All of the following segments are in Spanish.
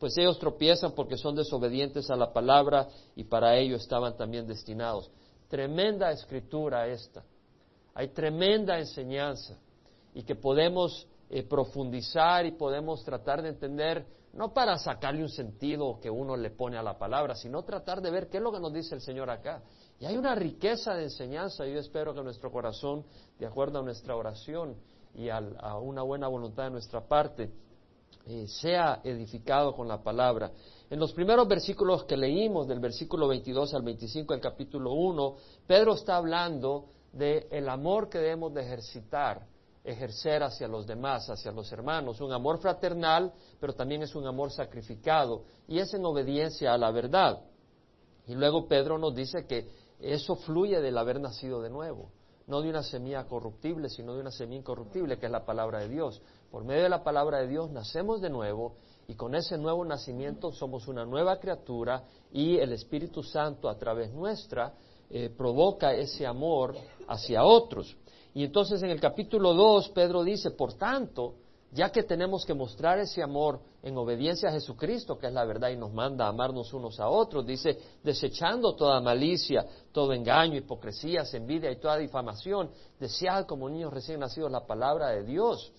pues ellos tropiezan porque son desobedientes a la palabra y para ello estaban también destinados. Tremenda escritura esta. Hay tremenda enseñanza y que podemos eh, profundizar y podemos tratar de entender, no para sacarle un sentido que uno le pone a la palabra, sino tratar de ver qué es lo que nos dice el Señor acá. Y hay una riqueza de enseñanza y yo espero que nuestro corazón, de acuerdo a nuestra oración y a una buena voluntad de nuestra parte, eh, sea edificado con la palabra. En los primeros versículos que leímos, del versículo 22 al 25 del capítulo 1, Pedro está hablando del el amor que debemos de ejercitar, ejercer hacia los demás, hacia los hermanos, un amor fraternal, pero también es un amor sacrificado y es en obediencia a la verdad. Y luego Pedro nos dice que eso fluye del haber nacido de nuevo, no de una semilla corruptible, sino de una semilla incorruptible, que es la palabra de Dios. Por medio de la palabra de Dios nacemos de nuevo y con ese nuevo nacimiento somos una nueva criatura y el Espíritu Santo a través nuestra eh, provoca ese amor hacia otros. Y entonces en el capítulo 2 Pedro dice, por tanto, ya que tenemos que mostrar ese amor en obediencia a Jesucristo, que es la verdad y nos manda a amarnos unos a otros, dice, desechando toda malicia, todo engaño, hipocresía, envidia y toda difamación, desead como niños recién nacidos la palabra de Dios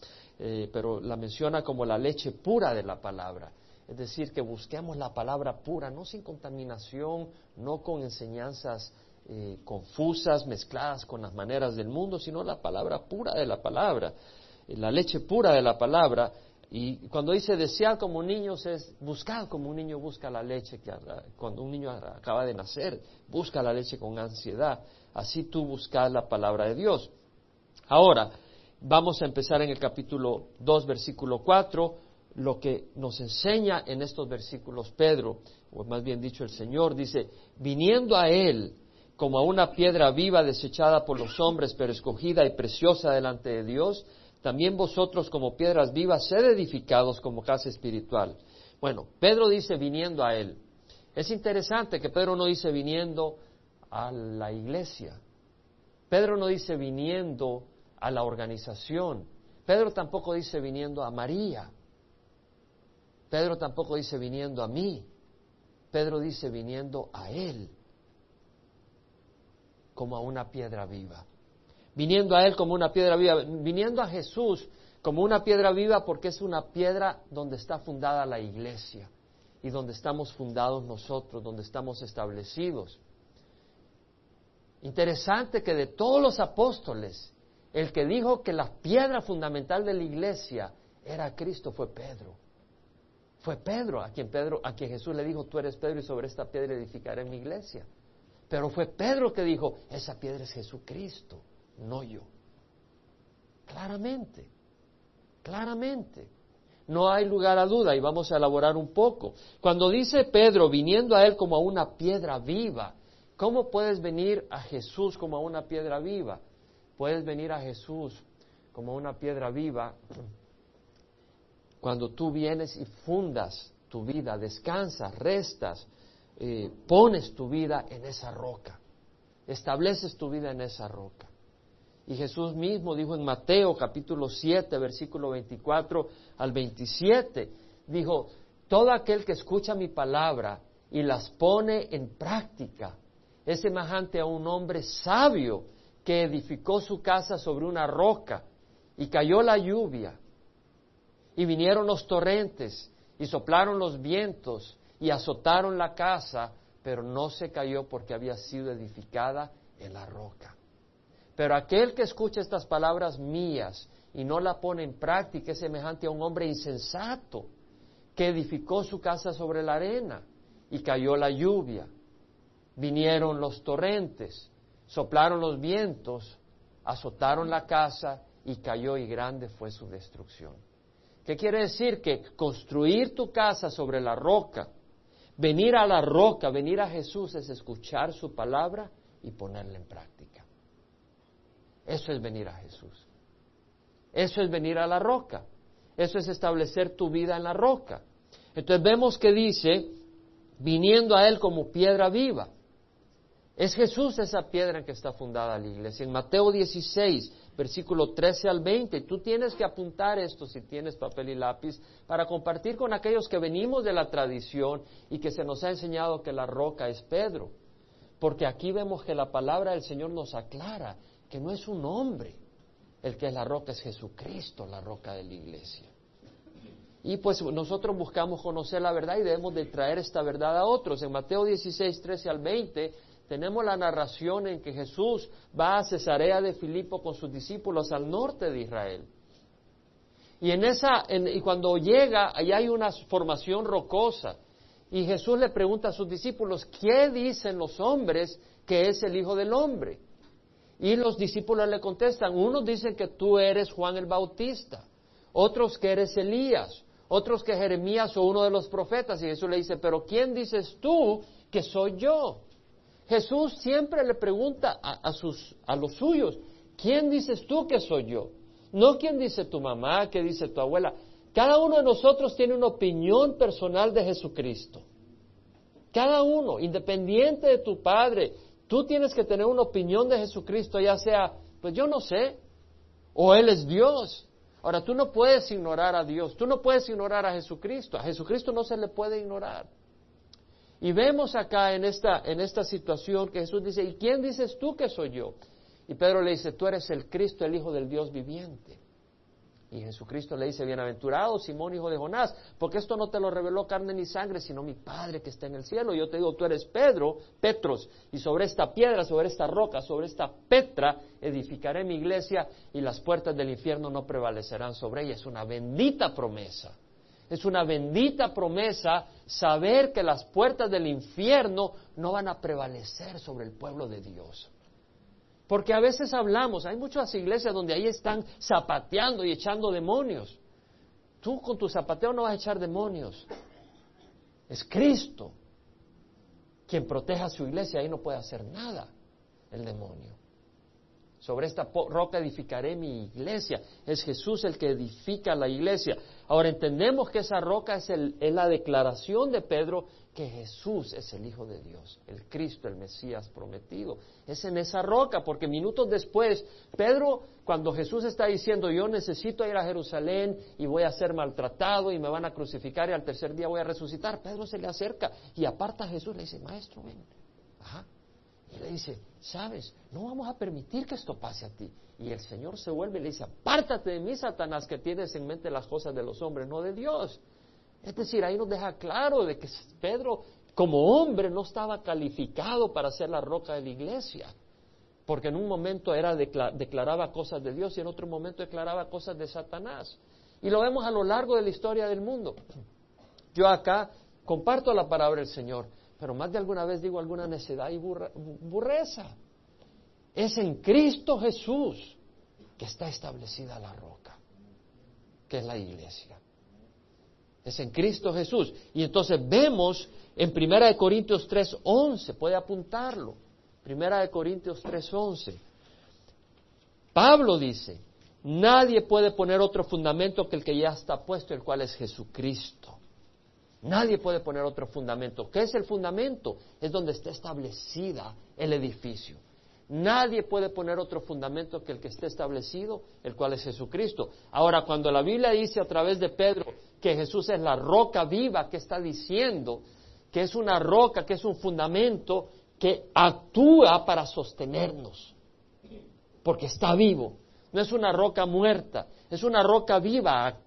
eh, pero la menciona como la leche pura de la palabra. Es decir, que busquemos la palabra pura, no sin contaminación, no con enseñanzas eh, confusas, mezcladas con las maneras del mundo, sino la palabra pura de la palabra, eh, la leche pura de la palabra. Y cuando dice desear como niños es buscar como un niño busca la leche, que cuando un niño acaba de nacer, busca la leche con ansiedad. Así tú buscas la palabra de Dios. Ahora, Vamos a empezar en el capítulo 2, versículo 4, lo que nos enseña en estos versículos Pedro, o más bien dicho el Señor, dice, viniendo a Él como a una piedra viva desechada por los hombres, pero escogida y preciosa delante de Dios, también vosotros como piedras vivas sed edificados como casa espiritual. Bueno, Pedro dice viniendo a Él. Es interesante que Pedro no dice viniendo a la iglesia. Pedro no dice viniendo a la organización. Pedro tampoco dice viniendo a María. Pedro tampoco dice viniendo a mí. Pedro dice viniendo a Él como a una piedra viva. Viniendo a Él como una piedra viva. Viniendo a Jesús como una piedra viva porque es una piedra donde está fundada la iglesia y donde estamos fundados nosotros, donde estamos establecidos. Interesante que de todos los apóstoles el que dijo que la piedra fundamental de la iglesia era Cristo fue Pedro. Fue Pedro a quien Pedro, a quien Jesús le dijo, tú eres Pedro y sobre esta piedra edificaré mi iglesia. Pero fue Pedro que dijo, esa piedra es Jesucristo, no yo. Claramente, claramente. No hay lugar a duda y vamos a elaborar un poco. Cuando dice Pedro, viniendo a él como a una piedra viva, ¿cómo puedes venir a Jesús como a una piedra viva? Puedes venir a Jesús como una piedra viva cuando tú vienes y fundas tu vida, descansas, restas, eh, pones tu vida en esa roca, estableces tu vida en esa roca. Y Jesús mismo dijo en Mateo capítulo 7, versículo 24 al 27, dijo, todo aquel que escucha mi palabra y las pone en práctica es semejante a un hombre sabio que edificó su casa sobre una roca y cayó la lluvia y vinieron los torrentes y soplaron los vientos y azotaron la casa, pero no se cayó porque había sido edificada en la roca. Pero aquel que escucha estas palabras mías y no la pone en práctica es semejante a un hombre insensato que edificó su casa sobre la arena y cayó la lluvia. Vinieron los torrentes soplaron los vientos, azotaron la casa y cayó y grande fue su destrucción. ¿Qué quiere decir? Que construir tu casa sobre la roca, venir a la roca, venir a Jesús es escuchar su palabra y ponerla en práctica. Eso es venir a Jesús. Eso es venir a la roca. Eso es establecer tu vida en la roca. Entonces vemos que dice, viniendo a Él como piedra viva. Es Jesús esa piedra en que está fundada la iglesia. En Mateo 16, versículo 13 al 20, tú tienes que apuntar esto si tienes papel y lápiz para compartir con aquellos que venimos de la tradición y que se nos ha enseñado que la roca es Pedro. Porque aquí vemos que la palabra del Señor nos aclara que no es un hombre el que es la roca, es Jesucristo la roca de la iglesia. Y pues nosotros buscamos conocer la verdad y debemos de traer esta verdad a otros. En Mateo 16, 13 al 20 tenemos la narración en que Jesús va a Cesarea de Filipo con sus discípulos al norte de Israel. Y en esa, y cuando llega, allá hay una formación rocosa. Y Jesús le pregunta a sus discípulos, ¿qué dicen los hombres que es el Hijo del Hombre? Y los discípulos le contestan, unos dicen que tú eres Juan el Bautista, otros que eres Elías, otros que Jeremías o uno de los profetas. Y Jesús le dice, pero ¿quién dices tú que soy yo? Jesús siempre le pregunta a, sus, a los suyos, ¿quién dices tú que soy yo? No quién dice tu mamá, qué dice tu abuela. Cada uno de nosotros tiene una opinión personal de Jesucristo. Cada uno, independiente de tu padre, tú tienes que tener una opinión de Jesucristo, ya sea, pues yo no sé, o Él es Dios. Ahora, tú no puedes ignorar a Dios, tú no puedes ignorar a Jesucristo. A Jesucristo no se le puede ignorar. Y vemos acá en esta, en esta situación que Jesús dice, ¿y quién dices tú que soy yo? Y Pedro le dice, tú eres el Cristo, el Hijo del Dios viviente. Y Jesucristo le dice, bienaventurado Simón, hijo de Jonás, porque esto no te lo reveló carne ni sangre, sino mi Padre que está en el cielo. Yo te digo, tú eres Pedro, Petros, y sobre esta piedra, sobre esta roca, sobre esta Petra, edificaré mi iglesia y las puertas del infierno no prevalecerán sobre ella. Es una bendita promesa. Es una bendita promesa saber que las puertas del infierno no van a prevalecer sobre el pueblo de Dios. Porque a veces hablamos, hay muchas iglesias donde ahí están zapateando y echando demonios. Tú con tu zapateo no vas a echar demonios. Es Cristo quien protege a su iglesia, ahí no puede hacer nada el demonio. Sobre esta roca edificaré mi iglesia. Es Jesús el que edifica la iglesia. Ahora entendemos que esa roca es, la declaración de Pedro que Jesús es el Hijo de Dios, el Cristo, el Mesías prometido. Es en esa roca, porque minutos después, Pedro, cuando Jesús está diciendo, yo necesito ir a Jerusalén y voy a ser maltratado y me van a crucificar y al tercer día voy a resucitar, Pedro se le acerca y aparta a Jesús, le dice, maestro, ven. Ajá. Y le dice, sabes, no vamos a permitir que esto pase a ti. Y el Señor se vuelve y le dice, apártate de mí, Satanás, que tienes en mente las cosas de los hombres, no de Dios. Es decir, ahí nos deja claro de que Pedro como hombre no estaba calificado para ser la roca de la iglesia, porque en un momento era declaraba cosas de Dios y en otro momento declaraba cosas de Satanás. Y lo vemos a lo largo de la historia del mundo. Yo acá comparto la palabra del Señor, pero más de alguna vez digo alguna necedad y burreza. Es en Cristo Jesús que está establecida la roca, que es la iglesia. Es en Cristo Jesús. Y entonces vemos en Primera de Corintios 3:11, puede apuntarlo. Primera de Corintios 3:11. Pablo dice, nadie puede poner otro fundamento que el que ya está puesto, el cual es Jesucristo. Nadie puede poner otro fundamento. ¿Qué es el fundamento? Es donde está establecida el edificio. Nadie puede poner otro fundamento que el que esté establecido, el cual es Jesucristo. Ahora, cuando la Biblia dice a través de Pedro que Jesús es la roca viva, que está diciendo que es una roca, que es un fundamento que actúa para sostenernos, porque está vivo. No es una roca muerta, es una roca viva,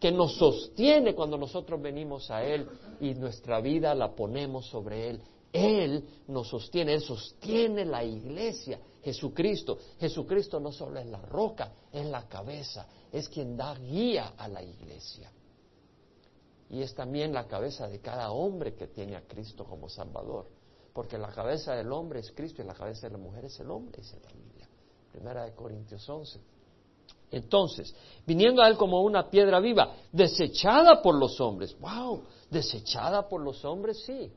que nos sostiene cuando nosotros venimos a Él y nuestra vida la ponemos sobre Él. Él nos sostiene, Él sostiene la iglesia, Jesucristo. Jesucristo no solo es la roca, es la cabeza, es quien da guía a la iglesia. Y es también la cabeza de cada hombre que tiene a Cristo como Salvador. Porque la cabeza del hombre es Cristo y la cabeza de la mujer es el hombre, dice la Biblia. Primera de Corintios 11. Entonces, viniendo a Él como una piedra viva, desechada por los hombres. ¡Wow! Desechada por los hombres, sí.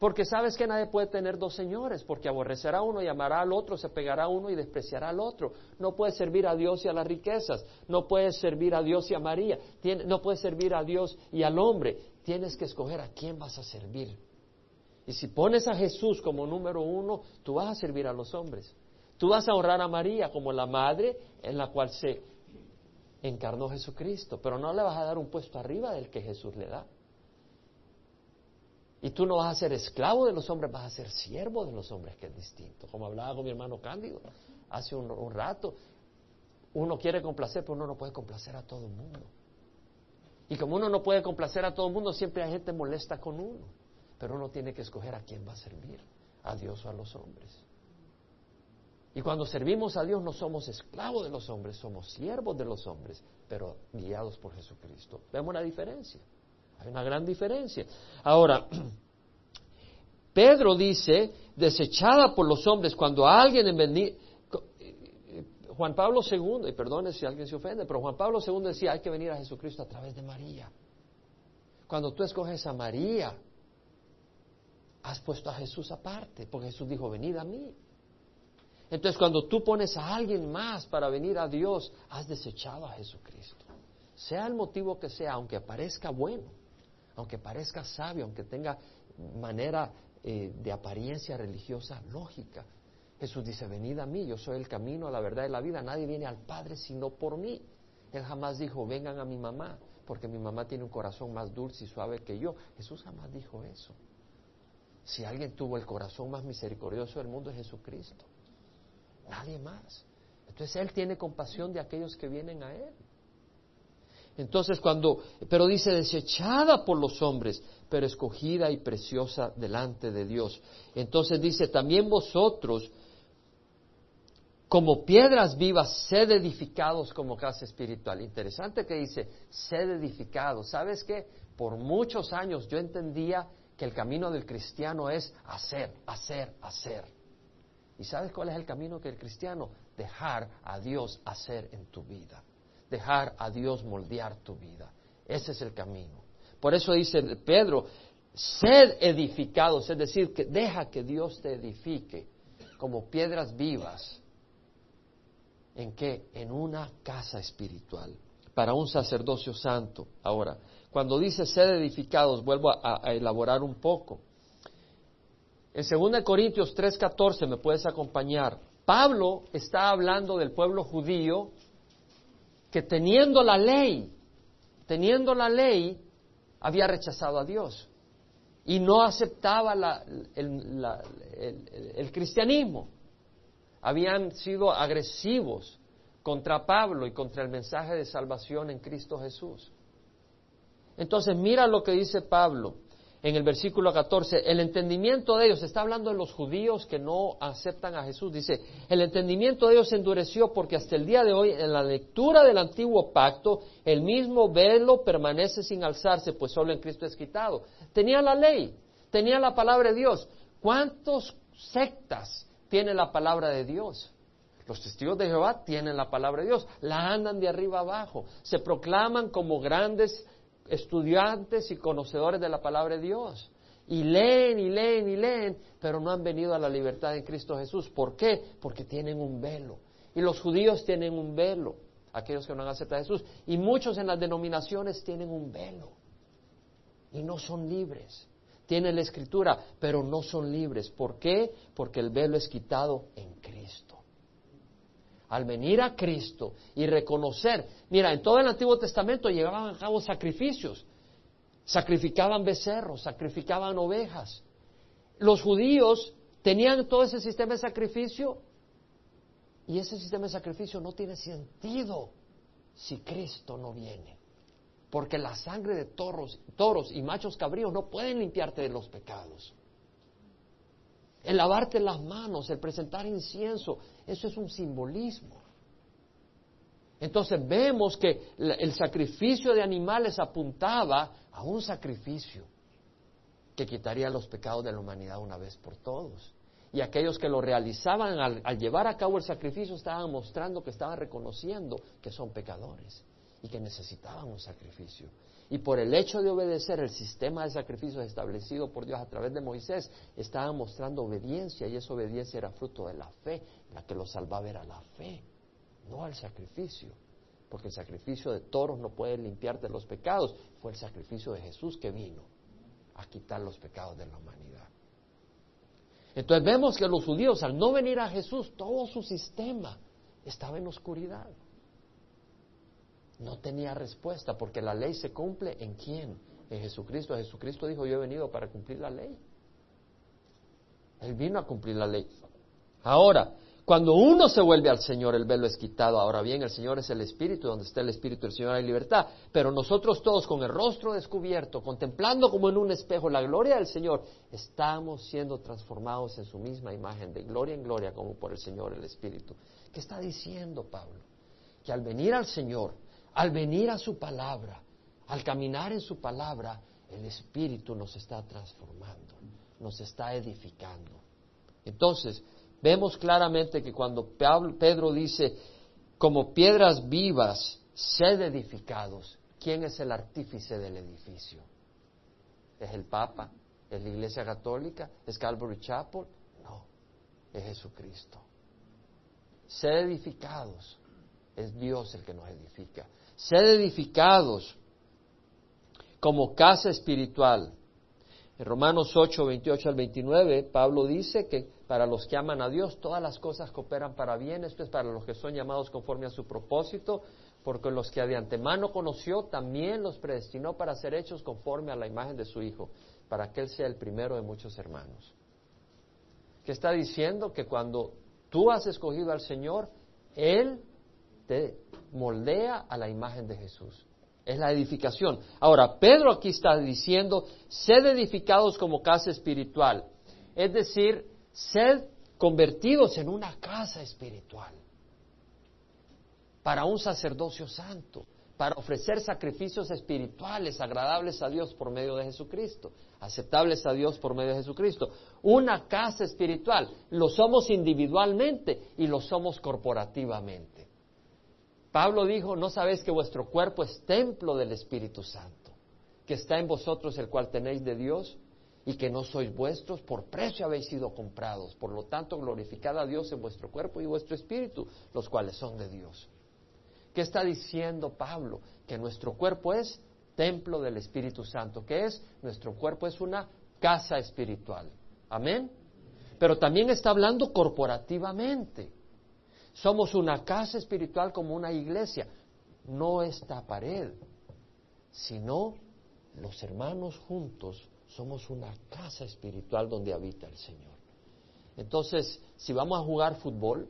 Porque sabes que nadie puede tener dos señores, porque aborrecerá a uno y amará al otro, se pegará a uno y despreciará al otro. No puedes servir a Dios y a las riquezas, no puedes servir a Dios y a María, no puedes servir a Dios y al hombre. Tienes que escoger a quién vas a servir. Y si pones a Jesús como número uno, tú vas a servir a los hombres. Tú vas a honrar a María como la madre en la cual se encarnó Jesucristo, pero no le vas a dar un puesto arriba del que Jesús le da. Y tú no vas a ser esclavo de los hombres, vas a ser siervo de los hombres, que es distinto. Como hablaba con mi hermano Cándido hace un, un rato, uno quiere complacer, pero uno no puede complacer a todo el mundo. Y como uno no puede complacer a todo el mundo, siempre hay gente molesta con uno. Pero uno tiene que escoger a quién va a servir, a Dios o a los hombres. Y cuando servimos a Dios no somos esclavos de los hombres, somos siervos de los hombres, pero guiados por Jesucristo. Vemos la diferencia. Hay una gran diferencia. Ahora, Pedro dice, desechada por los hombres, cuando alguien en Juan Pablo II, y perdone si alguien se ofende, pero Juan Pablo II decía, hay que venir a Jesucristo a través de María. Cuando tú escoges a María, has puesto a Jesús aparte, porque Jesús dijo, venid a mí. Entonces, cuando tú pones a alguien más para venir a Dios, has desechado a Jesucristo. Sea el motivo que sea, aunque parezca bueno, aunque parezca sabio, aunque tenga manera eh, de apariencia religiosa lógica. Jesús dice, venid a mí, yo soy el camino, la verdad y la vida, nadie viene al Padre sino por mí. Él jamás dijo, vengan a mi mamá, porque mi mamá tiene un corazón más dulce y suave que yo. Jesús jamás dijo eso. Si alguien tuvo el corazón más misericordioso del mundo es Jesucristo. Nadie más. Entonces Él tiene compasión de aquellos que vienen a Él. Entonces cuando, pero dice desechada por los hombres, pero escogida y preciosa delante de Dios. Entonces dice, también vosotros, como piedras vivas, sed edificados como casa espiritual. Interesante que dice, sed edificados. ¿Sabes qué? Por muchos años yo entendía que el camino del cristiano es hacer, hacer, hacer. ¿Y sabes cuál es el camino que el cristiano? Dejar a Dios hacer en tu vida dejar a Dios moldear tu vida. Ese es el camino. Por eso dice Pedro, sed edificados, es decir, que deja que Dios te edifique como piedras vivas. ¿En qué? En una casa espiritual, para un sacerdocio santo. Ahora, cuando dice sed edificados, vuelvo a, a elaborar un poco. En 2 Corintios 3:14 me puedes acompañar. Pablo está hablando del pueblo judío que teniendo la ley, teniendo la ley, había rechazado a Dios y no aceptaba el, cristianismo. Habían sido agresivos contra Pablo y contra el mensaje de salvación en Cristo Jesús. Entonces mira lo que dice Pablo en el versículo 14, el entendimiento de ellos, está hablando de los judíos que no aceptan a Jesús, dice, el entendimiento de ellos se endureció porque hasta el día de hoy en la lectura del antiguo pacto el mismo velo permanece sin alzarse, pues solo en Cristo es quitado. Tenía la ley, tenía la palabra de Dios. ¿Cuántos sectas tiene la palabra de Dios? Los testigos de Jehová tienen la palabra de Dios, la andan de arriba abajo, se proclaman como grandes estudiantes y conocedores de la palabra de Dios. Y leen y leen y leen, pero no han venido a la libertad en Cristo Jesús. ¿Por qué? Porque tienen un velo. Y los judíos tienen un velo, aquellos que no han aceptado a Jesús. Y muchos en las denominaciones tienen un velo. Y no son libres. Tienen la escritura, pero no son libres. ¿Por qué? Porque el velo es quitado en Cristo al venir a Cristo y reconocer, mira, en todo el Antiguo Testamento llevaban a cabo sacrificios, sacrificaban becerros, sacrificaban ovejas. Los judíos tenían todo ese sistema de sacrificio y ese sistema de sacrificio no tiene sentido si Cristo no viene. Porque la sangre de toros, toros y machos cabríos no pueden limpiarte de los pecados. El lavarte las manos, el presentar incienso, eso es un simbolismo. Entonces vemos que el sacrificio de animales apuntaba a un sacrificio que quitaría los pecados de la humanidad una vez por todos. Y aquellos que lo realizaban al, al, llevar a cabo el sacrificio estaban mostrando que estaban reconociendo que son pecadores y que necesitaban un sacrificio. Y por el hecho de obedecer el sistema de sacrificios establecido por Dios a través de Moisés, estaban mostrando obediencia y esa obediencia era fruto de la fe. La que los salvaba era la fe, no al sacrificio. Porque el sacrificio de toros no puede limpiarte los pecados. Fue el sacrificio de Jesús que vino a quitar los pecados de la humanidad. Entonces vemos que los judíos, al no venir a Jesús, todo su sistema estaba en oscuridad. No tenía respuesta porque la ley se cumple en quién? En Jesucristo. Jesucristo dijo, yo he venido para cumplir la ley. Él vino a cumplir la ley. Ahora, cuando uno se vuelve al Señor, el velo es quitado. Ahora bien, el Señor es el Espíritu, donde está el Espíritu del Señor hay libertad. Pero nosotros todos, con el rostro descubierto, contemplando como en un espejo la gloria del Señor, estamos siendo transformados en su misma imagen, de gloria en gloria, como por el Señor el Espíritu. ¿Qué está diciendo Pablo? Que al venir al Señor, al venir a su palabra, al caminar en su palabra, el Espíritu nos está transformando, nos está edificando. Entonces, vemos claramente que cuando Pedro dice, como piedras vivas, sed edificados, ¿quién es el artífice del edificio? ¿Es el Papa? ¿Es la Iglesia Católica? ¿Es Calvary Chapel? No, es Jesucristo. Sed edificados, es Dios el que nos edifica. Sed edificados como casa espiritual. En Romanos 8, 28 al 29, Pablo dice que para los que aman a Dios todas las cosas cooperan para bien, esto es para los que son llamados conforme a su propósito, porque los que de antemano conoció también los predestinó para ser hechos conforme a la imagen de su Hijo, para que Él sea el primero de muchos hermanos. ¿Qué está diciendo? Que cuando tú has escogido al Señor, Él te moldea a la imagen de Jesús. Es la edificación. Ahora, Pedro aquí está diciendo, sed edificados como casa espiritual. Es decir, sed convertidos en una casa espiritual. Para un sacerdocio santo, para ofrecer sacrificios espirituales agradables a Dios por medio de Jesucristo, aceptables a Dios por medio de Jesucristo. Una casa espiritual. Lo somos individualmente y lo somos corporativamente. Pablo dijo, ¿no sabéis que vuestro cuerpo es templo del Espíritu Santo, que está en vosotros el cual tenéis de Dios y que no sois vuestros, por precio habéis sido comprados. Por lo tanto, glorificad a Dios en vuestro cuerpo y vuestro espíritu, los cuales son de Dios. ¿Qué está diciendo Pablo? Que nuestro cuerpo es templo del Espíritu Santo. ¿Qué es? Nuestro cuerpo es una casa espiritual. Amén. Pero también está hablando corporativamente. Somos una casa espiritual como una iglesia, no esta pared, sino los hermanos juntos somos una casa espiritual donde habita el Señor. Entonces, si vamos a jugar fútbol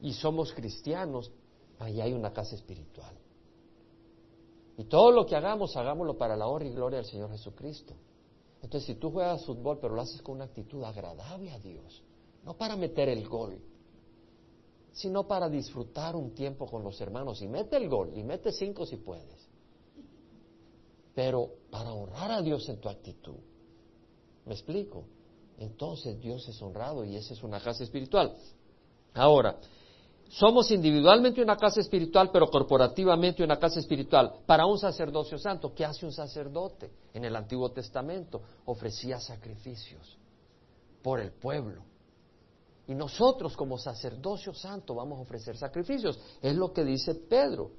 y somos cristianos, ahí hay una casa espiritual. Y todo lo que hagamos, hagámoslo para la honra y gloria del Señor Jesucristo. Entonces, si tú juegas fútbol, pero lo haces con una actitud agradable a Dios, no para meter el gol, sino para disfrutar un tiempo con los hermanos. Y mete el gol, y mete cinco si puedes. Pero para honrar a Dios en tu actitud. ¿Me explico? Entonces Dios es honrado y esa es una casa espiritual. Ahora, somos individualmente una casa espiritual, pero corporativamente una casa espiritual para un sacerdocio santo. ¿Qué hace un sacerdote? En el Antiguo Testamento ofrecía sacrificios por el pueblo. Y nosotros como sacerdocio santo vamos a ofrecer sacrificios. Es lo que dice Pedro.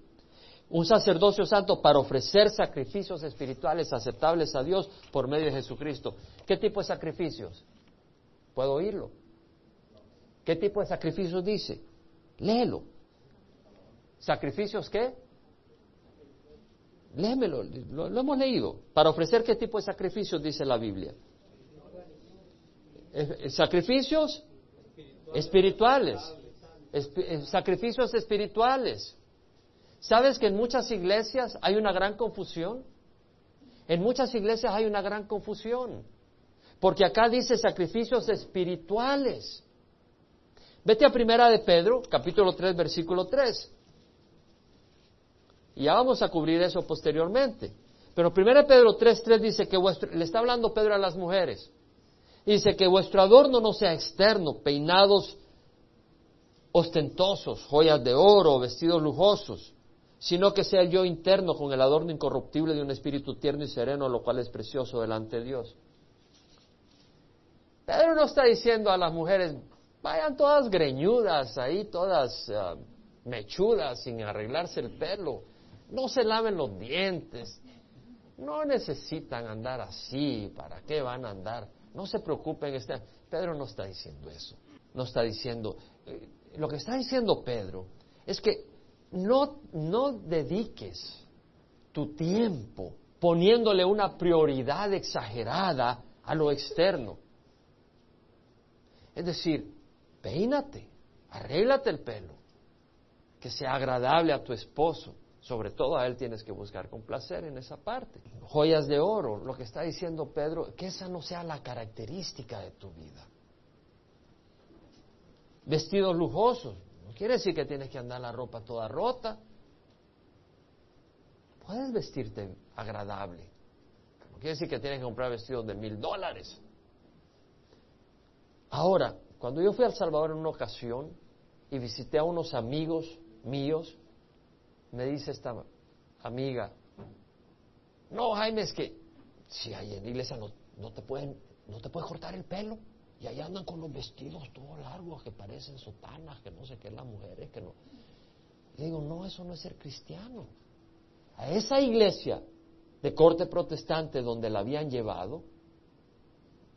Un sacerdocio santo para ofrecer sacrificios espirituales aceptables a Dios por medio de Jesucristo. ¿Qué tipo de sacrificios? ¿Puedo oírlo? ¿Qué tipo de sacrificios dice? Léelo. ¿Sacrificios qué? Léemelo, lo, lo hemos leído. ¿Para ofrecer qué tipo de sacrificios dice la Biblia? Sacrificios espirituales, eh, sacrificios espirituales. ¿Sabes que en muchas iglesias hay una gran confusión? En muchas iglesias hay una gran confusión, porque acá dice sacrificios espirituales. Vete a Primera de Pedro, capítulo 3, versículo 3. Y ya vamos a cubrir eso posteriormente. Pero Primera de Pedro 3, 3 dice que vuestro, le está hablando Pedro a las mujeres. Dice que vuestro adorno no sea externo, peinados ostentosos, joyas de oro, vestidos lujosos, sino que sea el yo interno con el adorno incorruptible de un espíritu tierno y sereno, lo cual es precioso delante de Dios. Pedro no está diciendo a las mujeres, vayan todas greñudas ahí, todas ah, mechudas, sin arreglarse el pelo, no se laven los dientes, no necesitan andar así, ¿para qué van a andar? No se preocupen. Este... Pedro no está diciendo eso. No está diciendo. Eh, lo que está diciendo Pedro es que no, no dediques tu tiempo poniéndole una prioridad exagerada a lo externo. Es decir, peínate, arréglate el pelo, que sea agradable a tu esposo. Sobre todo a él tienes que buscar con placer en esa parte. Joyas de oro, lo que está diciendo Pedro, que esa no sea la característica de tu vida. Vestidos lujosos, no quiere decir que tienes que andar la ropa toda rota. Puedes vestirte agradable. No quiere decir que tienes que comprar vestidos de mil dólares. Ahora, cuando yo fui a El Salvador en una ocasión y visité a unos amigos míos, me dice esta amiga, no, Jaime, es que si hay en la iglesia no, no te pueden, no te puedes cortar el pelo. Y ahí andan con los vestidos todos largos que parecen sotanas, que no sé qué, las mujeres, que no. Y digo, no, eso no es ser cristiano. A esa iglesia de corte protestante donde la habían llevado,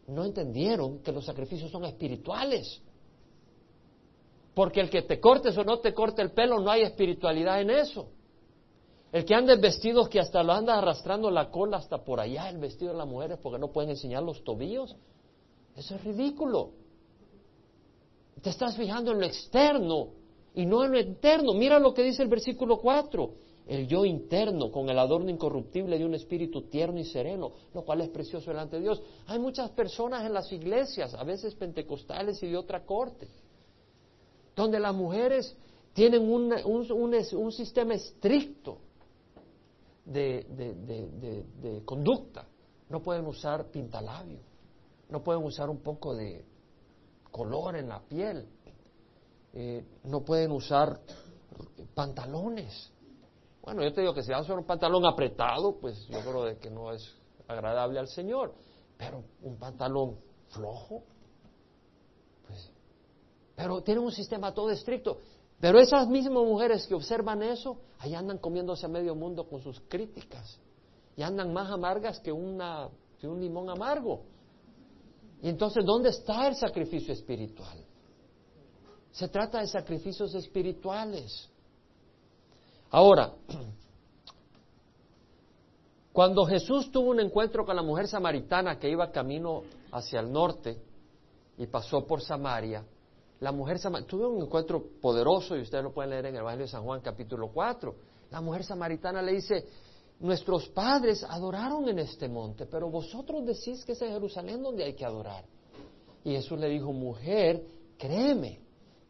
no entendieron que los sacrificios son espirituales. Porque el que te cortes o no te corte el pelo, no hay espiritualidad en eso. El que ande vestidos que hasta lo anda arrastrando la cola hasta por allá, el vestido de las mujeres, porque no pueden enseñar los tobillos, eso es ridículo. Te estás fijando en lo externo y no en lo interno. Mira lo que dice el versículo 4 el yo interno con el adorno incorruptible de un espíritu tierno y sereno, lo cual es precioso delante de Dios. Hay muchas personas en las iglesias, a veces pentecostales y de otra corte, donde las mujeres tienen un, un, sistema estricto de, de, conducta. No pueden usar pintalabio, no pueden usar un poco de color en la piel, eh, no pueden usar pantalones bueno, yo te digo que si vas a un pantalón apretado, pues yo creo de que no es agradable al Señor. Pero un pantalón flojo. Pero tienen un sistema todo estricto. Pero esas mismas mujeres que observan eso, ahí andan comiéndose a medio mundo con sus críticas. Y andan más amargas que, una, que un limón amargo. Y entonces, ¿dónde está el sacrificio espiritual? Se trata de sacrificios espirituales. Ahora, cuando Jesús tuvo un encuentro con la mujer samaritana que iba camino hacia el norte y pasó por Samaria, la mujer samaritana tuvo un encuentro poderoso y ustedes lo pueden leer en el Evangelio de San Juan capítulo 4. La mujer samaritana le dice, nuestros padres adoraron en este monte, pero vosotros decís que es en Jerusalén donde hay que adorar. Y Jesús le dijo, mujer, créeme,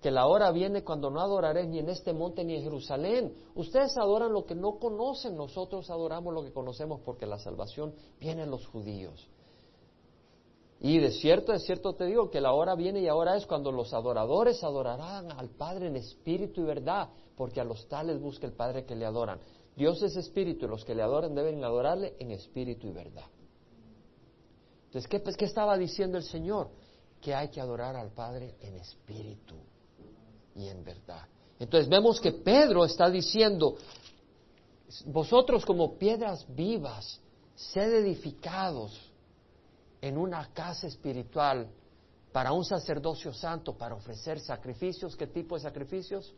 que la hora viene cuando no adoraréis ni en este monte ni en Jerusalén. Ustedes adoran lo que no conocen, nosotros adoramos lo que conocemos porque la salvación viene en los judíos. Y de cierto, de cierto te digo que la hora viene y ahora es cuando los adoradores adorarán al Padre en espíritu y verdad, porque a los tales busca el Padre que le adoran. Dios es espíritu y los que le adoran deben adorarle en espíritu y verdad. Entonces, ¿qué, pues, ¿qué estaba diciendo el Señor? Que hay que adorar al Padre en espíritu y en verdad. Entonces vemos que Pedro está diciendo, vosotros como piedras vivas, sed edificados en una casa espiritual para un sacerdocio santo, para ofrecer sacrificios. ¿Qué tipo de sacrificios?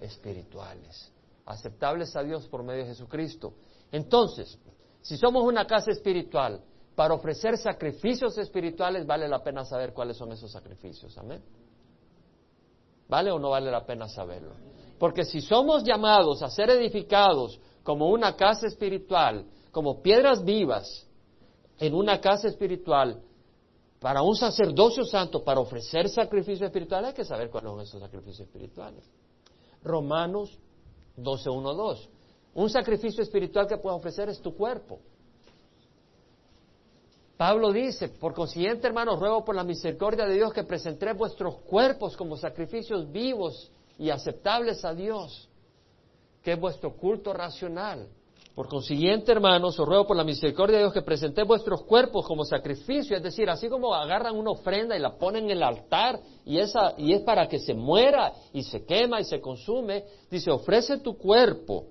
Espirituales, aceptables a Dios por medio de Jesucristo. Entonces, si somos una casa espiritual, para ofrecer sacrificios espirituales vale la pena saber cuáles son esos sacrificios. Amén. ¿Vale o no vale la pena saberlo? Porque si somos llamados a ser edificados como una casa espiritual, como piedras vivas en una casa espiritual, para un sacerdocio santo, para ofrecer sacrificios espirituales, hay que saber cuáles son esos sacrificios espirituales. Romanos 12, 1, 2. Un sacrificio espiritual que puedes ofrecer es tu cuerpo. Pablo dice, por consiguiente, hermanos, ruego por la misericordia de Dios que presentéis vuestros cuerpos como sacrificios vivos y aceptables a Dios, que es vuestro culto racional. Por consiguiente, hermanos, os ruego por la misericordia de Dios que presentéis vuestros cuerpos como sacrificio, es decir, así como agarran una ofrenda y la ponen en el altar y, esa, y es para que se muera y se quema y se consume, dice, ofrece tu cuerpo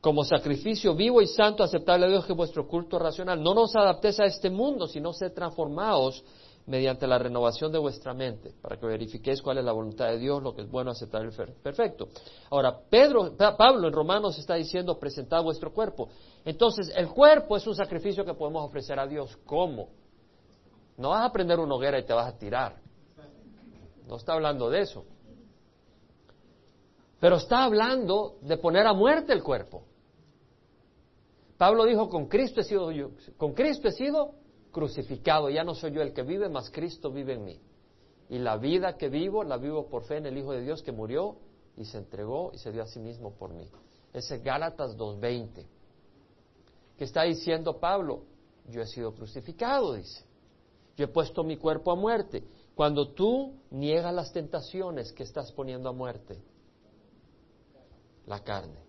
como sacrificio vivo y santo, aceptable a Dios que es vuestro culto racional. No nos adaptéis a este mundo, sino sed transformados mediante la renovación de vuestra mente, para que verifiquéis cuál es la voluntad de Dios, lo que es bueno, aceptar el perfecto. Ahora, Pedro, Pablo en Romanos está diciendo, presentad vuestro cuerpo. Entonces, el cuerpo es un sacrificio que podemos ofrecer a Dios. ¿Cómo? No vas a prender una hoguera y te vas a tirar. No está hablando de eso. Pero está hablando de poner a muerte el cuerpo. Pablo dijo, con Cristo he sido yo, con Cristo he sido crucificado, ya no soy yo el que vive, mas Cristo vive en mí. Y la vida que vivo, la vivo por fe en el Hijo de Dios que murió y se entregó y se dio a sí mismo por mí. Ese Gálatas 2.20. ¿Qué está diciendo Pablo? Yo he sido crucificado, dice. Yo he puesto mi cuerpo a muerte. Cuando tú niegas las tentaciones que estás poniendo a muerte, la carne,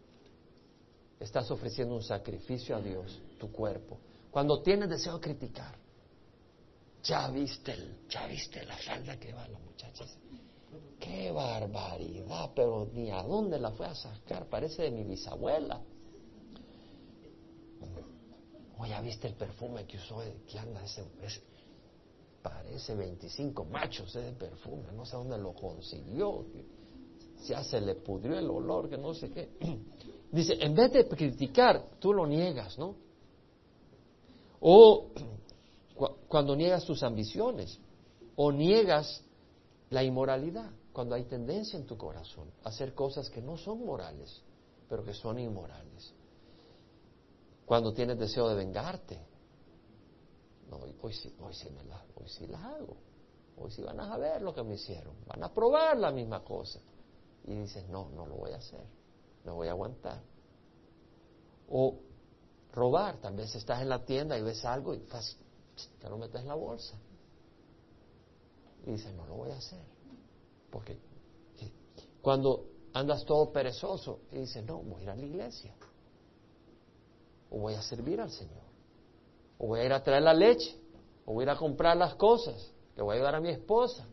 estás ofreciendo un sacrificio a Dios, tu cuerpo. Cuando tienes deseo de criticar, ya viste, el, ya viste la falda que van las muchachas. Qué barbaridad, pero ni a dónde la fue a sacar, parece de mi bisabuela. O ya viste el perfume que usó, que anda ese, parece 25 machos ese perfume, no sé dónde lo consiguió, ya se le pudrió el olor, que no sé qué. Dice, en vez de criticar, tú lo niegas, ¿no? O cuando niegas tus ambiciones, o niegas la inmoralidad, cuando hay tendencia en tu corazón a hacer cosas que no son morales, pero que son inmorales. Cuando tienes deseo de vengarte, no, hoy, sí, hoy, sí me la, hoy sí las hago, hoy sí van a ver lo que me hicieron, van a probar la misma cosa. Y dices, no, no lo voy a hacer, me voy a aguantar. O robar. Tal vez estás en la tienda y ves algo y fácil, te lo metes en la bolsa. Y dices, no lo voy a hacer. Porque cuando andas todo perezoso y dices, no, voy a ir a la iglesia. O voy a servir al Señor. O voy a ir a traer la leche. O voy a ir a comprar las cosas. Le voy a ayudar a mi esposa.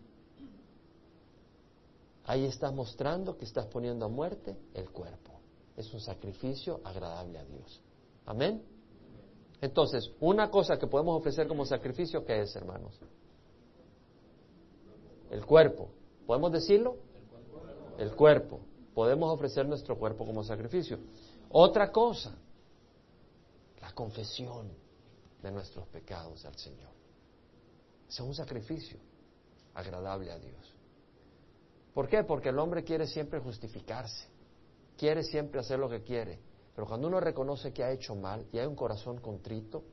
Ahí estás mostrando que estás poniendo a muerte el cuerpo. Es un sacrificio agradable a Dios. Amén. Entonces, una cosa que podemos ofrecer como sacrificio, ¿qué es, hermanos? El cuerpo. ¿Podemos decirlo? El cuerpo. Podemos ofrecer nuestro cuerpo como sacrificio. Otra cosa, la confesión de nuestros pecados al Señor. Es un sacrificio agradable a Dios. ¿Por qué? Porque el hombre quiere siempre justificarse, quiere siempre hacer lo que quiere. Pero cuando uno reconoce que ha hecho mal y hay un corazón contrito,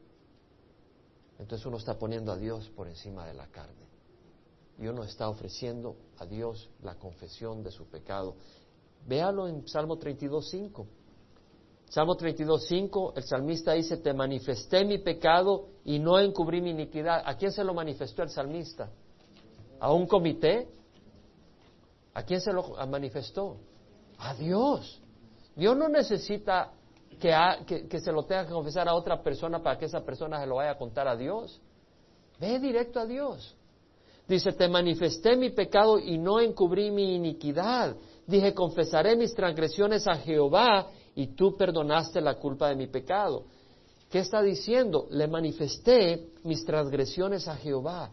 entonces uno está poniendo a Dios por encima de la carne. Y uno está ofreciendo a Dios la confesión de su pecado. Véalo en Salmo 32.5. Salmo 32.5, el salmista dice, te manifesté mi pecado y no encubrí mi iniquidad. ¿A quién se lo manifestó el salmista? ¿A un comité? ¿A quién se lo manifestó? A Dios. Dios no necesita que, se lo tenga que confesar a otra persona para que esa persona se lo vaya a contar a Dios. Ve directo a Dios. Dice, te manifesté mi pecado y no encubrí mi iniquidad. Dije, confesaré mis transgresiones a Jehová y tú perdonaste la culpa de mi pecado. ¿Qué está diciendo? Le manifesté mis transgresiones a Jehová.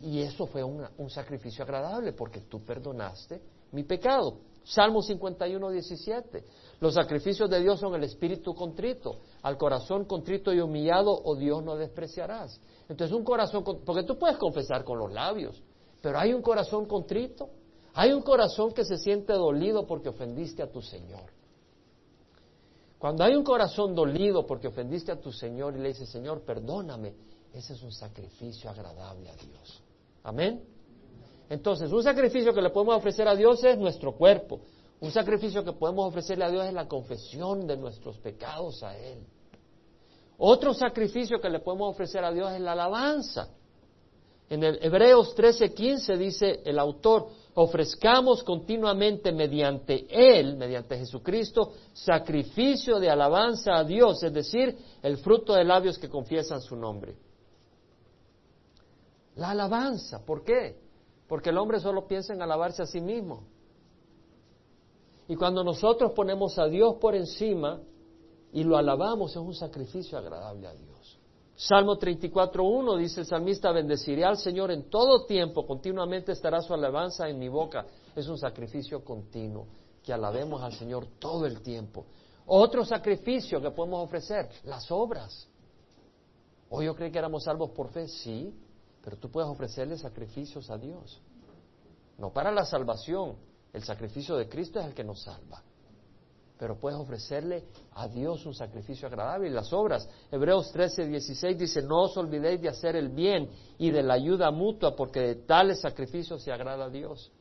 Y eso fue un sacrificio agradable porque tú perdonaste mi pecado. Salmo 51, 17. Los sacrificios de Dios son el espíritu contrito. Al corazón contrito y humillado, o oh Dios no despreciarás. Entonces, un corazón, porque tú puedes confesar con los labios, pero hay un corazón contrito. Hay un corazón que se siente dolido porque ofendiste a tu Señor. Cuando hay un corazón dolido porque ofendiste a tu Señor y le dices, Señor, perdóname, ese es un sacrificio agradable a Dios. Amén. Entonces, un sacrificio que le podemos ofrecer a Dios es nuestro cuerpo. Un sacrificio que podemos ofrecerle a Dios es la confesión de nuestros pecados a Él. Otro sacrificio que le podemos ofrecer a Dios es la alabanza. En el Hebreos 13:15 dice el autor, ofrezcamos continuamente mediante Él, mediante Jesucristo, sacrificio de alabanza a Dios, es decir, el fruto de labios que confiesan su nombre. La alabanza, ¿por qué? Porque el hombre solo piensa en alabarse a sí mismo. Y cuando nosotros ponemos a Dios por encima, y lo alabamos, es un sacrificio agradable a Dios. Salmo 34.1 dice el salmista, bendeciré al Señor en todo tiempo, continuamente estará su alabanza en mi boca. Es un sacrificio continuo, que alabemos al Señor todo el tiempo. Otro sacrificio que podemos ofrecer, las obras. Hoy yo creí que éramos salvos por fe, sí, pero tú puedes ofrecerle sacrificios a Dios. No para la salvación, el sacrificio de Cristo es el que nos salva. Pero puedes ofrecerle a Dios un sacrificio agradable. Y las obras, Hebreos 13, 16 dice, no os olvidéis de hacer el bien y de la ayuda mutua, porque de tales sacrificios se agrada a Dios.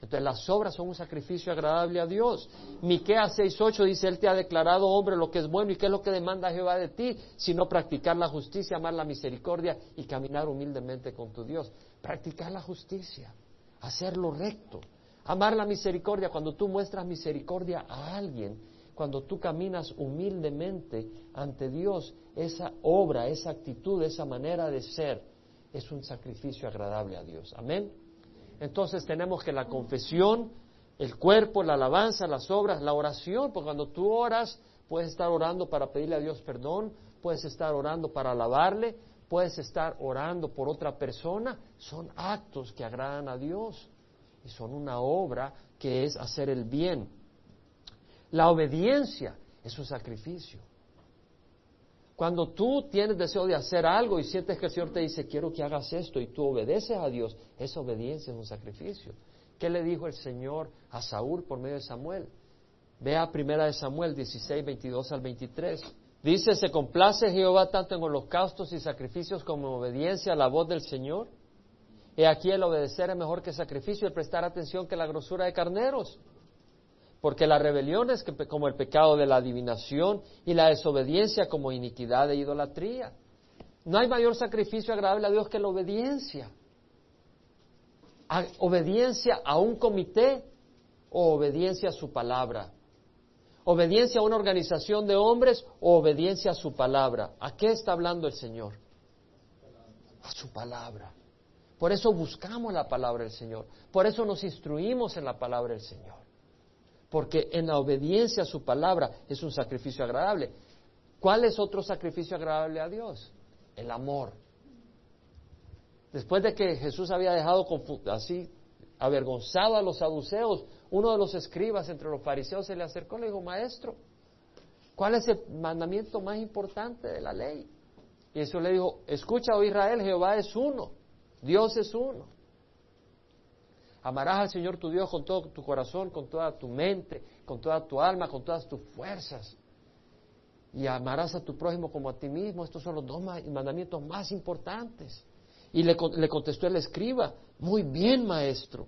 Entonces las obras son un sacrificio agradable a Dios. Miqueas 6:8 dice, Él te ha declarado, hombre, lo que es bueno y qué es lo que demanda Jehová de ti, sino practicar la justicia, amar la misericordia y caminar humildemente con tu Dios. Practicar la justicia, hacer lo recto, amar la misericordia. Cuando tú muestras misericordia a alguien, cuando tú caminas humildemente ante Dios, esa obra, esa actitud, esa manera de ser, es un sacrificio agradable a Dios. Amén. Entonces tenemos que la confesión, el cuerpo, la alabanza, las obras, la oración, porque cuando tú oras, puedes estar orando para pedirle a Dios perdón, puedes estar orando para alabarle, puedes estar orando por otra persona, son actos que agradan a Dios y son una obra que es hacer el bien. La obediencia es un sacrificio. Cuando tú tienes deseo de hacer algo y sientes que el Señor te dice, quiero que hagas esto, y tú obedeces a Dios, esa obediencia es un sacrificio. ¿Qué le dijo el Señor a Saúl por medio de Samuel? Vea primera de Samuel 16, 22 al 23. Dice, ¿se complace Jehová tanto en holocaustos y sacrificios como en obediencia a la voz del Señor? He aquí el obedecer es mejor que sacrificio, el prestar atención que la grosura de carneros. Porque la rebelión es como el pecado de la adivinación y la desobediencia como iniquidad de idolatría. No hay mayor sacrificio agradable a Dios que la obediencia. obediencia a un comité o obediencia a su palabra. Obediencia a una organización de hombres o obediencia a su palabra. ¿A qué está hablando el Señor? A su palabra. Por eso buscamos la palabra del Señor. Por eso nos instruimos en la palabra del Señor porque en la obediencia a su palabra es un sacrificio agradable. ¿Cuál es otro sacrificio agradable a Dios? El amor. Después de que Jesús había dejado así avergonzado a los saduceos, uno de los escribas entre los fariseos se le acercó y le dijo, maestro, ¿cuál es el mandamiento más importante de la ley? Y Jesús le dijo, escucha, oh Israel, Jehová es uno, Dios es uno. Amarás al Señor tu Dios con todo tu corazón, con toda tu mente, con toda tu alma, con todas tus fuerzas. Y amarás a tu prójimo como a ti mismo. Estos son los dos mandamientos más importantes. Y le, le contestó el escriba, muy bien maestro,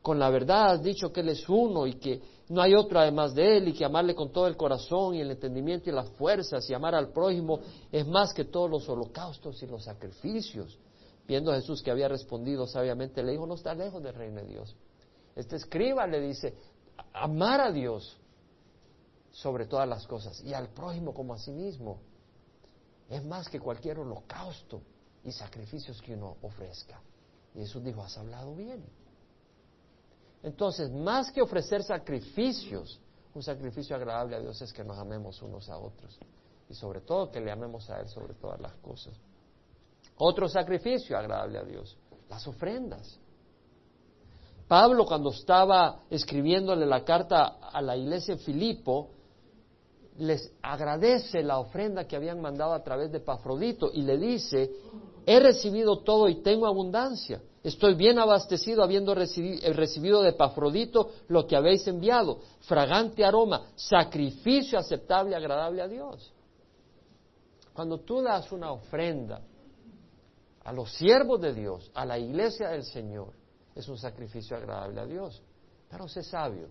con la verdad has dicho que Él es uno y que no hay otro además de Él y que amarle con todo el corazón y el entendimiento y las fuerzas y amar al prójimo es más que todos los holocaustos y los sacrificios. Viendo Jesús que había respondido sabiamente, le dijo, no está lejos del reino de Dios. Este escriba le dice, amar a Dios sobre todas las cosas y al prójimo como a sí mismo es más que cualquier holocausto y sacrificios que uno ofrezca. Y Jesús dijo, has hablado bien. Entonces, más que ofrecer sacrificios, un sacrificio agradable a Dios es que nos amemos unos a otros y sobre todo que le amemos a Él sobre todas las cosas. Otro sacrificio agradable a Dios, las ofrendas. Pablo cuando estaba escribiéndole la carta a la iglesia de Filipo, les agradece la ofrenda que habían mandado a través de Pafrodito y le dice, he recibido todo y tengo abundancia. Estoy bien abastecido habiendo recibido de Pafrodito lo que habéis enviado, fragante aroma, sacrificio aceptable y agradable a Dios. Cuando tú das una ofrenda, a los siervos de Dios, a la iglesia del Señor, es un sacrificio agradable a Dios. Pero sé sabio,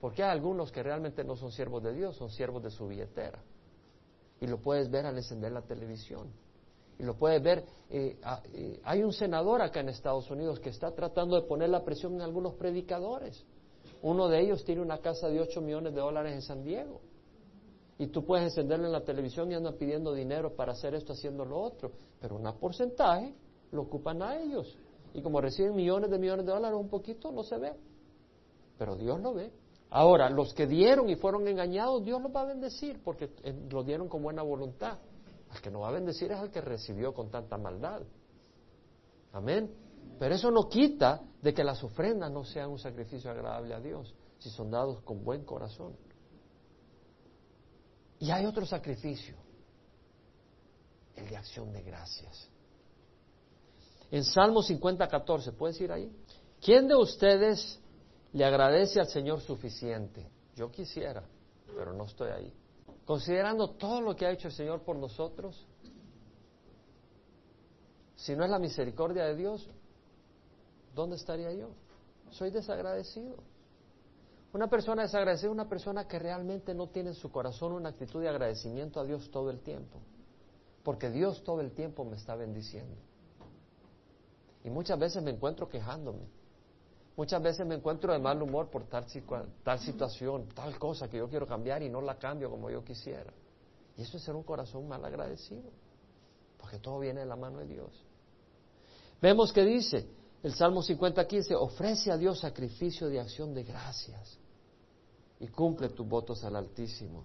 porque hay algunos que realmente no son siervos de Dios, son siervos de su billetera. Y lo puedes ver al encender la televisión. Y lo puedes ver, eh, eh, hay un senador acá en Estados Unidos que está tratando de poner la presión en algunos predicadores. Uno de ellos tiene una casa de 8 millones de dólares en San Diego. Y tú puedes encenderlo en la televisión y andan pidiendo dinero para hacer esto, haciendo lo otro. Pero un porcentaje lo ocupan a ellos. Y como reciben millones de millones de dólares, un poquito no se ve. Pero Dios lo ve. Ahora, los que dieron y fueron engañados, Dios los va a bendecir porque eh, lo dieron con buena voluntad. Al que no va a bendecir es al que recibió con tanta maldad. Amén. Pero eso no quita de que las ofrendas no sean un sacrificio agradable a Dios, si son dados con buen corazón. Y hay otro sacrificio, el de acción de gracias. En Salmo 50, 14, ¿puedes ir ahí? ¿Quién de ustedes le agradece al Señor suficiente? Yo quisiera, pero no estoy ahí. Considerando todo lo que ha hecho el Señor por nosotros, si no es la misericordia de Dios, ¿dónde estaría yo? Soy desagradecido. Una persona desagradecida es una persona que realmente no tiene en su corazón una actitud de agradecimiento a Dios todo el tiempo. Porque Dios todo el tiempo me está bendiciendo. Y muchas veces me encuentro quejándome. Muchas veces me encuentro de mal humor por tal, tal situación, tal cosa que yo quiero cambiar y no la cambio como yo quisiera. Y eso es ser un corazón mal agradecido. Porque todo viene de la mano de Dios. Vemos que dice el Salmo 50, 15, ofrece a Dios sacrificio de acción de gracias y cumple tus votos al Altísimo.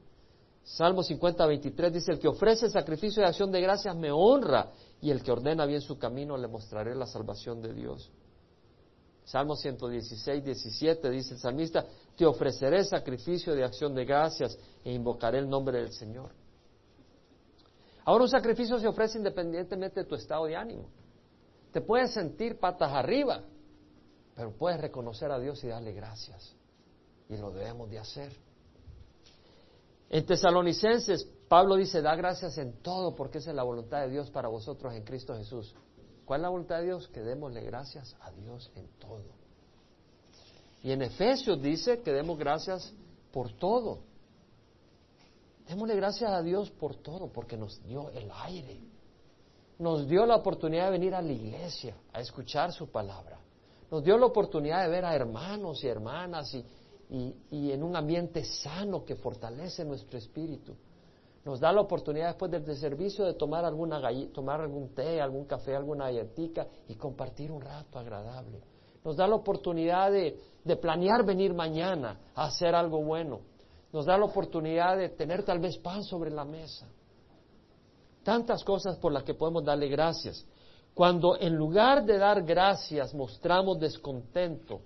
Salmo 50, 23 dice, el que ofrece sacrificio de acción de gracias me honra y el que ordena bien su camino le mostraré la salvación de Dios. Salmo 116, 17 dice el salmista, te ofreceré sacrificio de acción de gracias e invocaré el nombre del Señor. Ahora un sacrificio se ofrece independientemente de tu estado de ánimo. Te puedes sentir patas arriba, pero puedes reconocer a Dios y darle gracias. Y lo debemos de hacer. En Tesalonicenses, Pablo dice, da gracias en todo porque esa es la voluntad de Dios para vosotros en Cristo Jesús. ¿Cuál es la voluntad de Dios? Que démosle gracias a Dios en todo. Y en Efesios dice que demos gracias por todo. Démosle gracias a Dios por todo, porque nos dio el aire, nos dio la oportunidad de venir a la iglesia a escuchar su palabra. Nos dio la oportunidad de ver a hermanos y hermanas y, en un ambiente sano que fortalece nuestro espíritu. Nos da la oportunidad después del servicio de tomar, alguna tomar algún té, algún café, alguna galletica y compartir un rato agradable. Nos da la oportunidad de, de planear venir mañana a hacer algo bueno. Nos da la oportunidad de tener tal vez pan sobre la mesa. Tantas cosas por las que podemos darle gracias. Cuando en lugar de dar gracias mostramos descontento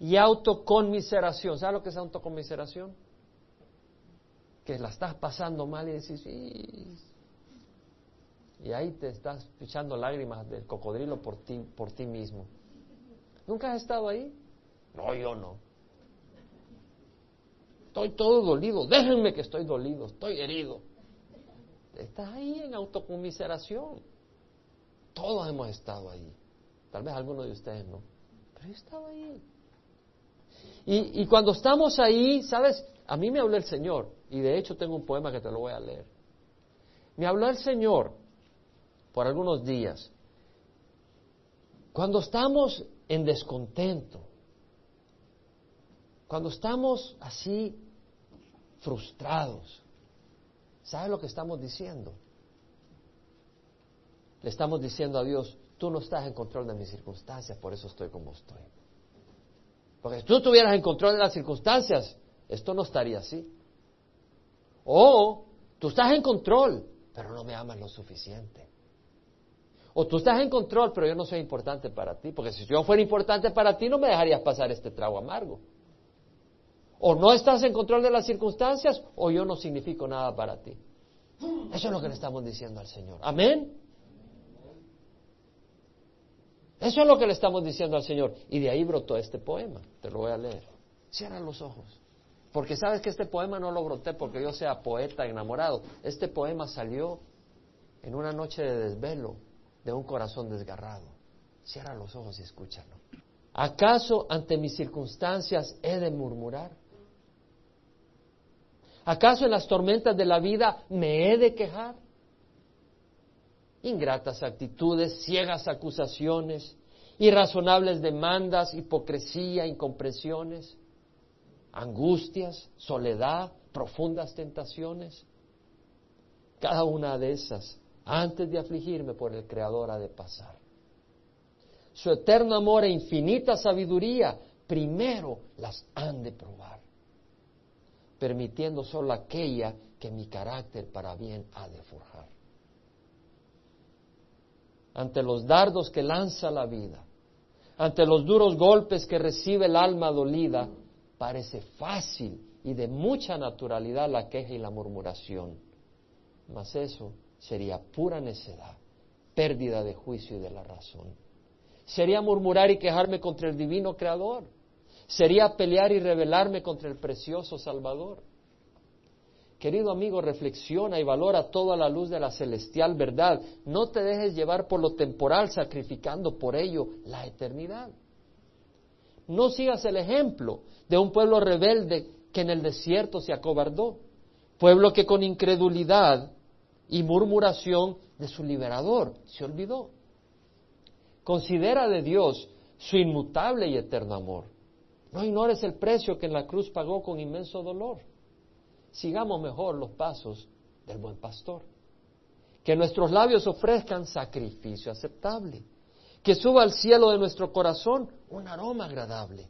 y autoconmiseración, ¿sabes lo que es autoconmiseración? Que la estás pasando mal y decís, y ahí te estás echando lágrimas del cocodrilo por ti, por ti mismo. ¿Nunca has estado ahí? No, yo no. Estoy todo dolido, déjenme que estoy dolido, estoy herido. Estás ahí en autocomiseración. Todos hemos estado ahí. Tal vez algunos de ustedes no. Pero he estado ahí. Y, cuando estamos ahí, ¿sabes? A mí me habló el Señor. Y de hecho tengo un poema que te lo voy a leer. Me habló el Señor por algunos días. Cuando estamos en descontento, cuando estamos así frustrados, ¿Sabe lo que estamos diciendo? Le estamos diciendo a Dios, tú no estás en control de mis circunstancias, por eso estoy como estoy. Porque si tú estuvieras en control de las circunstancias, esto no estaría así. O tú estás en control, pero no me amas lo suficiente. O tú estás en control, pero yo no soy importante para ti. Porque si yo fuera importante para ti, no me dejarías pasar este trago amargo. O no estás en control de las circunstancias o yo no significo nada para ti. Eso es lo que le estamos diciendo al Señor. Amén. Eso es lo que le estamos diciendo al Señor. Y de ahí brotó este poema. Te lo voy a leer. Cierra los ojos. Porque sabes que este poema no lo broté porque yo sea poeta enamorado. Este poema salió en una noche de desvelo de un corazón desgarrado. Cierra los ojos y escúchalo. ¿Acaso ante mis circunstancias he de murmurar? ¿Acaso en las tormentas de la vida me he de quejar? Ingratas actitudes, ciegas acusaciones, irrazonables demandas, hipocresía, incomprensiones, angustias, soledad, profundas tentaciones. Cada una de esas, antes de afligirme por el Creador, ha de pasar. Su eterno amor e infinita sabiduría primero las han de probar, permitiendo solo aquella que mi carácter para bien ha de forjar. Ante los dardos que lanza la vida, ante los duros golpes que recibe el alma dolida, parece fácil y de mucha naturalidad la queja y la murmuración. Mas eso sería pura necedad, pérdida de juicio y de la razón. Sería murmurar y quejarme contra el divino Creador. Sería pelear y rebelarme contra el precioso Salvador. Querido amigo, reflexiona y valora toda la luz de la celestial verdad. No te dejes llevar por lo temporal, sacrificando por ello la eternidad. No sigas el ejemplo de un pueblo rebelde que en el desierto se acobardó, pueblo que con incredulidad y murmuración de su liberador se olvidó. Considera de Dios su inmutable y eterno amor. No ignores el precio que en la cruz pagó con inmenso dolor. Sigamos mejor los pasos del buen pastor. Que nuestros labios ofrezcan sacrificio aceptable. Que suba al cielo de nuestro corazón un aroma agradable.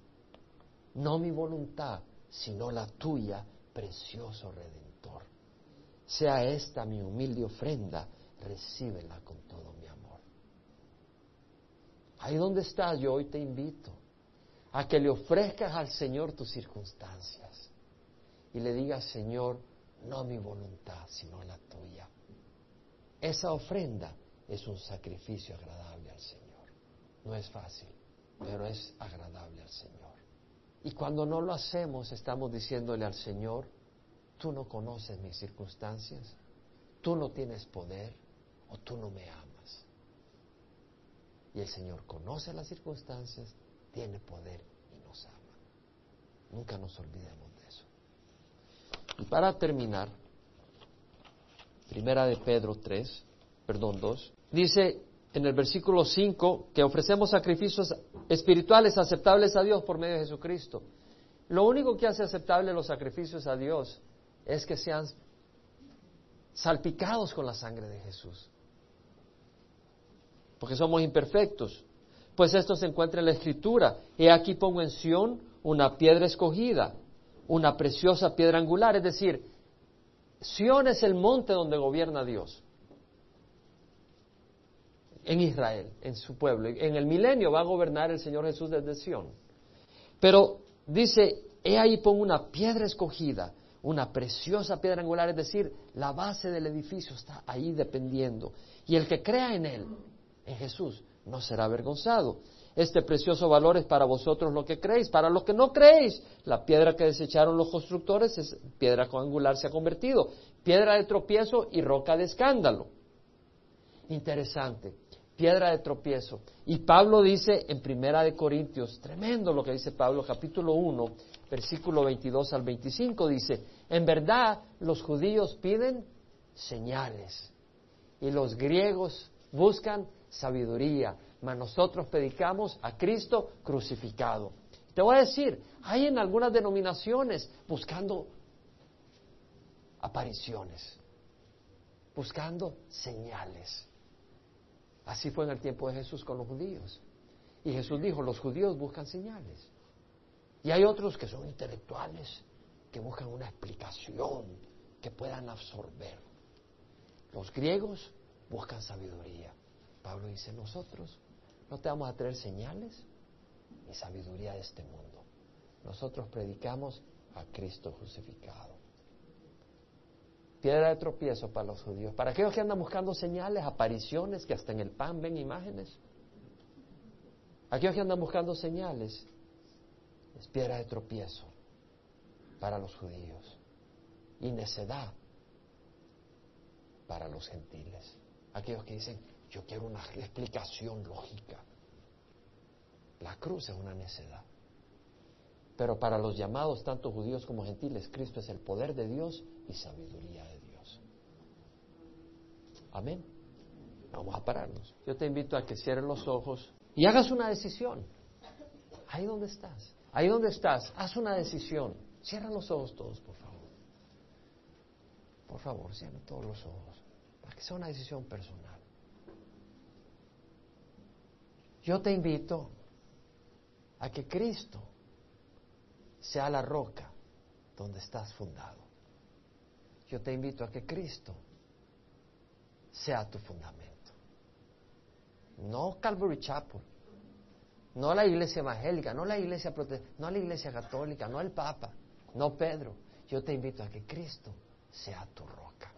No mi voluntad, sino la tuya, precioso Redentor. Sea esta mi humilde ofrenda, recíbela con todo mi amor. Ahí donde estás, yo hoy te invito a que le ofrezcas al Señor tus circunstancias y le digas, Señor, no mi voluntad, sino la tuya. Esa ofrenda es un sacrificio agradable al Señor. No es fácil, pero es agradable al Señor. Y cuando no lo hacemos, estamos diciéndole al Señor, tú no conoces mis circunstancias, tú no tienes poder o tú no me amas. Y el Señor conoce las circunstancias, tiene poder y nos ama. Nunca nos olvidemos de. Y para terminar, primera de Pedro 3, perdón, 2, dice en el versículo 5 que ofrecemos sacrificios espirituales aceptables a Dios por medio de Jesucristo. Lo único que hace aceptable los sacrificios a Dios es que sean salpicados con la sangre de Jesús. Porque somos imperfectos. Pues esto se encuentra en la Escritura. He aquí pongo en Sión una piedra escogida, una preciosa piedra angular. Es decir, Sión es el monte donde gobierna Dios en Israel, en su pueblo. En el milenio va a gobernar el Señor Jesús desde Sión. Pero dice, he ahí pongo una piedra escogida, una preciosa piedra angular, es decir, la base del edificio está ahí dependiendo. Y el que crea en Él, en Jesús, no será avergonzado. Este precioso valor es para vosotros lo que creéis. Para los que no creéis, la piedra que desecharon los constructores es piedra angular se ha convertido, piedra de tropiezo y roca de escándalo. Interesante piedra de tropiezo. Y Pablo dice en Primera de Corintios, tremendo lo que dice Pablo, capítulo 1, versículo 22 al 25, dice, en verdad los judíos piden señales y los griegos buscan sabiduría, mas nosotros predicamos a Cristo crucificado. Te voy a decir, hay en algunas denominaciones buscando apariciones, buscando señales. Así fue en el tiempo de Jesús con los judíos. Y Jesús dijo, los judíos buscan señales. Y hay otros que son intelectuales, que buscan una explicación que puedan absorber. Los griegos buscan sabiduría. Pablo dice, nosotros no te vamos a traer señales ni sabiduría de este mundo. Nosotros predicamos a Cristo crucificado piedra de tropiezo para los judíos. Para aquellos que andan buscando señales, apariciones, que hasta en el pan ven imágenes. Aquellos que andan buscando señales, es piedra de tropiezo para los judíos y necedad para los gentiles. Aquellos que dicen, yo quiero una explicación lógica. La cruz es una necedad. Pero para los llamados, tanto judíos como gentiles, Cristo es el poder de Dios y sabiduría de Dios. Amén. Vamos a pararnos. Yo te invito a que cierres los ojos y hagas una decisión. Ahí donde estás. Ahí donde estás, haz una decisión. Cierra los ojos todos, por favor. Por favor, cierra todos los ojos. Para que sea una decisión personal. Yo te invito a que Cristo sea la roca donde estás fundado. Yo te invito a que Cristo sea tu fundamento. No Calvary Chapel, no la iglesia evangélica, no la iglesia protestante, no la iglesia católica, no el Papa, no Pedro. Yo te invito a que Cristo sea tu roca.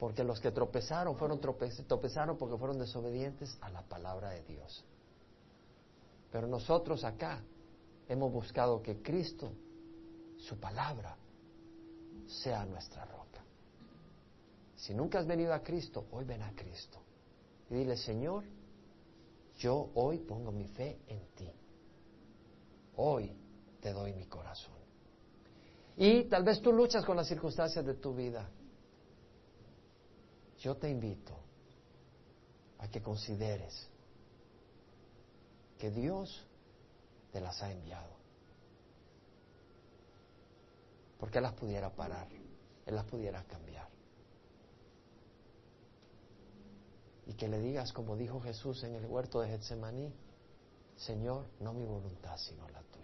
Porque los que tropezaron fueron tropezaron porque fueron desobedientes a la palabra de Dios. Pero nosotros acá hemos buscado que Cristo, su palabra, sea nuestra roca. Si nunca has venido a Cristo, hoy ven a Cristo. Y dile, Señor, yo hoy pongo mi fe en ti. Hoy te doy mi corazón. Y tal vez tú luchas con las circunstancias de tu vida. Yo te invito a que consideres que Dios te las ha enviado. Porque Él las pudiera parar, Él las pudiera cambiar. Y que le digas, como dijo Jesús en el huerto de Getsemaní, Señor, no mi voluntad, sino la tuya.